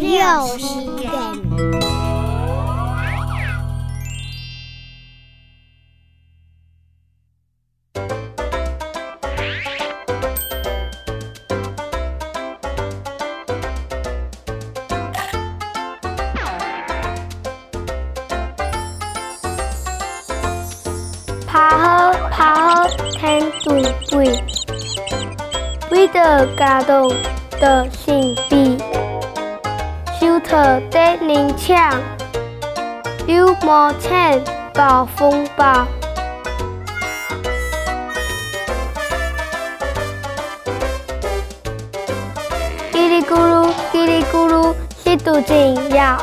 有时间。爬好爬好天对位，为着家动的性比，手特得灵巧，有毛钱暴风暴。叽里咕噜，叽里咕噜，吸毒禁药。